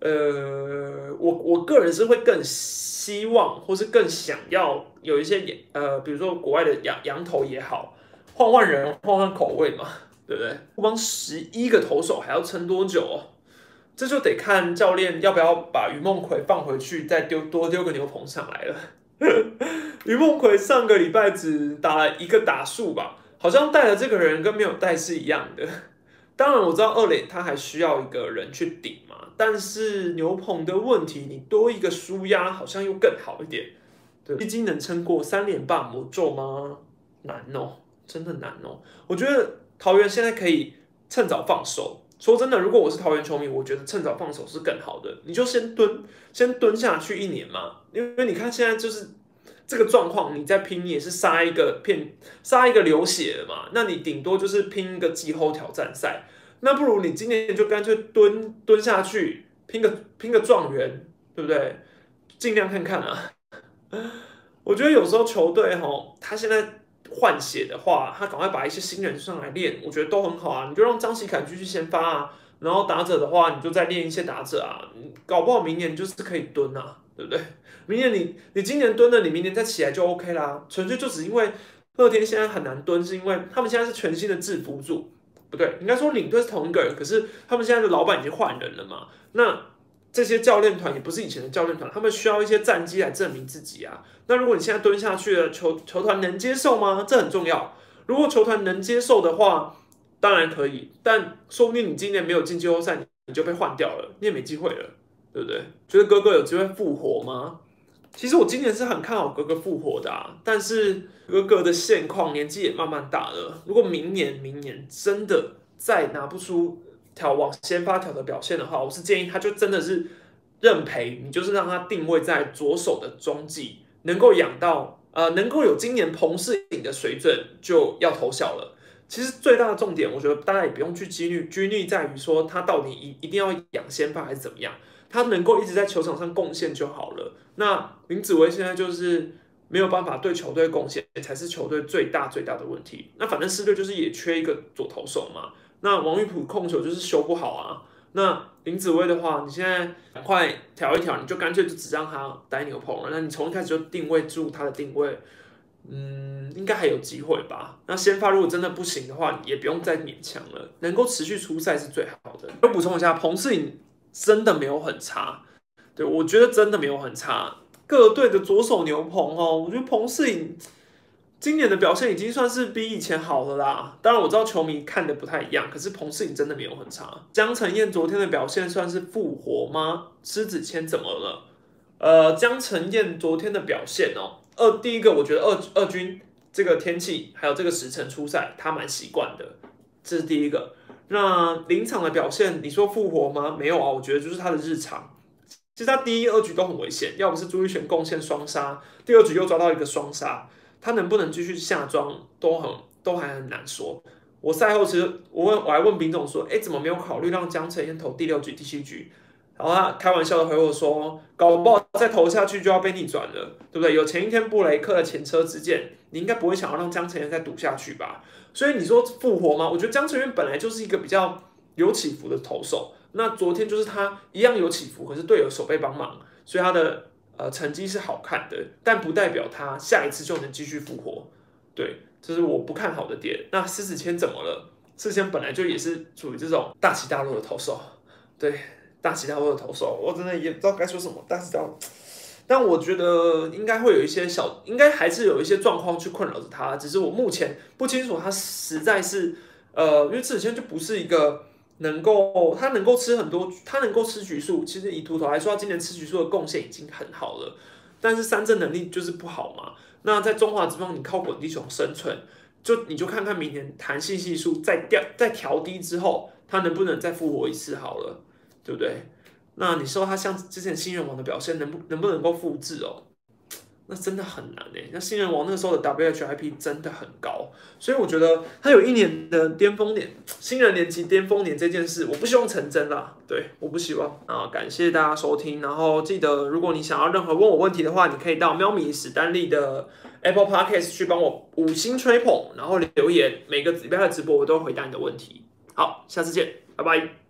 呃，我我个人是会更希望，或是更想要有一些呃，比如说国外的羊羊头也好，换换人，换换口味嘛，对不对？不光十一个投手还要撑多久哦？这就得看教练要不要把于梦奎放回去，再丢多丢个牛棚上来了。于梦奎上个礼拜只打了一个打数吧，好像带了这个人跟没有带是一样的。当然我知道二垒他还需要一个人去顶嘛，但是牛棚的问题，你多一个输压好像又更好一点。对，毕竟能撑过三连霸魔咒吗？难哦，真的难哦。我觉得桃园现在可以趁早放手。说真的，如果我是桃园球迷，我觉得趁早放手是更好的。你就先蹲，先蹲下去一年嘛。因为你看现在就是这个状况，你在拼，你也是杀一个片，杀一个流血了嘛。那你顶多就是拼一个季后挑战赛。那不如你今年就干脆蹲蹲下去，拼个拼个状元，对不对？尽量看看啊。我觉得有时候球队哈，他现在。换血的话，他赶快把一些新人上来练，我觉得都很好啊。你就让张喜凯继续先发啊，然后打者的话，你就再练一些打者啊。搞不好明年就是可以蹲啊，对不对？明年你你今年蹲了，你明年再起来就 OK 啦。纯粹就只因为乐天现在很难蹲，是因为他们现在是全新的制服组，不对，应该说领队是同一个人，可是他们现在的老板已经换人了嘛。那这些教练团也不是以前的教练团，他们需要一些战绩来证明自己啊。那如果你现在蹲下去了，球球团能接受吗？这很重要。如果球团能接受的话，当然可以。但说不定你今年没有进季后赛，你就被换掉了，你也没机会了，对不对？觉得哥哥有机会复活吗？其实我今年是很看好哥哥复活的，啊，但是哥哥的现况年纪也慢慢大了。如果明年明年真的再拿不出。条往先发条的表现的话，我是建议他就真的是认赔，你就是让他定位在左手的中继，能够养到呃能够有今年彭世颖的水准，就要投小了。其实最大的重点，我觉得大家也不用去拘泥拘泥在于说他到底一一定要养先发还是怎么样，他能够一直在球场上贡献就好了。那林子维现在就是没有办法对球队贡献，才是球队最大最大的问题。那反正四队就是也缺一个左投手嘛。那王玉普控球就是修不好啊。那林子威的话，你现在赶快调一调，你就干脆就只让他带牛棚了。那你从一开始就定位住他的定位，嗯，应该还有机会吧。那先发如果真的不行的话，也不用再勉强了。能够持续出赛是最好的。我补充一下，彭世颖真的没有很差，对我觉得真的没有很差。各队的左手牛棚哦，我觉得彭世颖。今年的表现已经算是比以前好了啦。当然我知道球迷看的不太一样，可是彭世颖真的没有很差。江晨燕昨天的表现算是复活吗？狮子谦怎么了？呃，江晨燕昨天的表现哦，二第一个我觉得二二军这个天气还有这个时辰出赛，他蛮习惯的，这是第一个。那临场的表现，你说复活吗？没有啊，我觉得就是他的日常。其实他第一、二局都很危险，要不是朱一璇贡献双杀，第二局又抓到一个双杀，他能不能继续下庄都很都还很难说。我赛后其实我问我还问丙总说，哎，怎么没有考虑让江晨先投第六局、第七局？然后他开玩笑的回我说，搞不好再投下去就要被逆转了，对不对？有前一天布雷克的前车之鉴，你应该不会想要让江晨燕再赌下去吧？所以你说复活吗？我觉得江晨燕本来就是一个比较有起伏的投手。那昨天就是他一样有起伏，可是队友手背帮忙，所以他的呃成绩是好看的，但不代表他下一次就能继续复活。对，这是我不看好的点。那狮子谦怎么了？狮子谦本来就也是属于这种大起大落的投手，对，大起大落的投手，我真的也不知道该说什么。但是，但我觉得应该会有一些小，应该还是有一些状况去困扰着他，只是我目前不清楚他实在是呃，因为狮子谦就不是一个。能够他能够吃很多，他能够吃橘树。其实以秃头来说，他今年吃橘树的贡献已经很好了。但是三振能力就是不好嘛。那在中华之邦，你靠滚地球生存，就你就看看明年弹性系数再掉再调低之后，他能不能再复活一次好了，对不对？那你说他像之前新人王的表现，能不能不能够复制哦？那真的很难诶，那新人王那个时候的 WHIP 真的很高，所以我觉得他有一年的巅峰年，新人年级巅峰年这件事，我不希望成真啦。对，我不希望啊。感谢大家收听，然后记得如果你想要任何问我问题的话，你可以到喵米史丹利的 Apple Podcast 去帮我五星吹捧，然后留言，每个礼拜的直播我都会回答你的问题。好，下次见，拜拜。